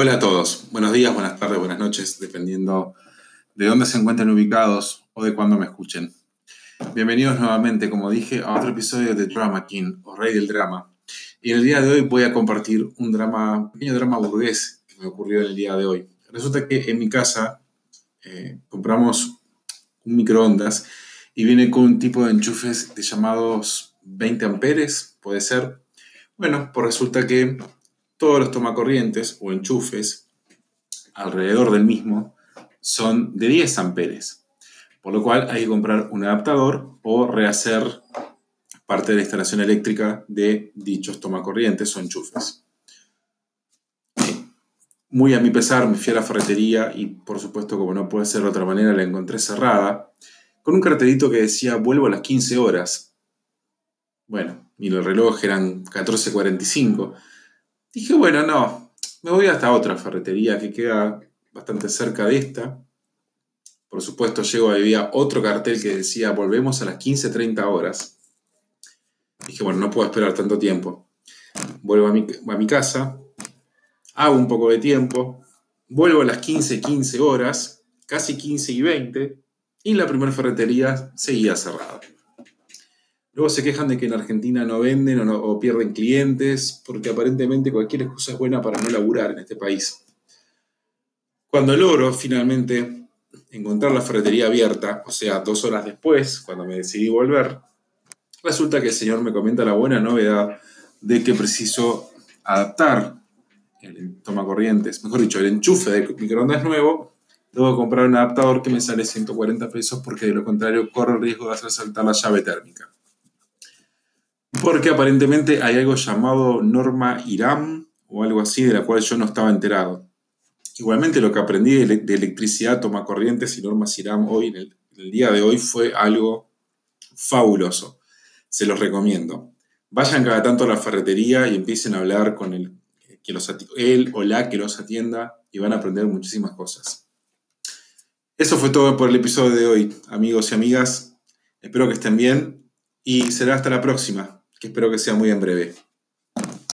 Hola a todos, buenos días, buenas tardes, buenas noches, dependiendo de dónde se encuentren ubicados o de cuándo me escuchen. Bienvenidos nuevamente, como dije, a otro episodio de Drama King o Rey del Drama. Y en el día de hoy voy a compartir un drama, pequeño drama burgués que me ocurrió en el día de hoy. Resulta que en mi casa eh, compramos un microondas y viene con un tipo de enchufes de llamados 20 amperes, puede ser. Bueno, pues resulta que todos los tomacorrientes o enchufes alrededor del mismo son de 10 amperes, por lo cual hay que comprar un adaptador o rehacer parte de la instalación eléctrica de dichos tomacorrientes o enchufes. Muy a mi pesar me fui a la ferretería y por supuesto como no puede ser de otra manera la encontré cerrada, con un cartelito que decía vuelvo a las 15 horas. Bueno, y el reloj eran 14.45 Dije, bueno, no, me voy hasta otra ferretería que queda bastante cerca de esta. Por supuesto, llego, había otro cartel que decía, volvemos a las 15.30 horas. Dije, bueno, no puedo esperar tanto tiempo. Vuelvo a mi, a mi casa, hago un poco de tiempo, vuelvo a las 15.15 horas, casi 15 y 20, y la primera ferretería seguía cerrada. Luego se quejan de que en Argentina no venden o, pierden clientes, porque aparentemente cualquier excusa es buena para no laburar en este país. Cuando logro finalmente encontrar la ferretería abierta, o sea, dos horas después, cuando me decidí volver, resulta que el señor me comenta la buena novedad de que preciso adaptar el tomacorrientes, mejor dicho, el enchufe del microondas nuevo, debo comprar un adaptador que me sale 140 pesos porque de lo contrario corro el riesgo de hacer saltar la llave térmica. Porque aparentemente hay algo llamado norma IRAM o algo así de la cual yo no estaba enterado. Igualmente lo que aprendí de, electricidad, toma corrientes y normas IRAM hoy, en el, día de hoy, fue algo fabuloso. Se los recomiendo. Vayan cada tanto a la ferretería y empiecen a hablar con el, que los, él o la que los atienda y van a aprender muchísimas cosas. Eso fue todo por el episodio de hoy, amigos y amigas. Espero que estén bien y será hasta la próxima que espero que sea muy en breve.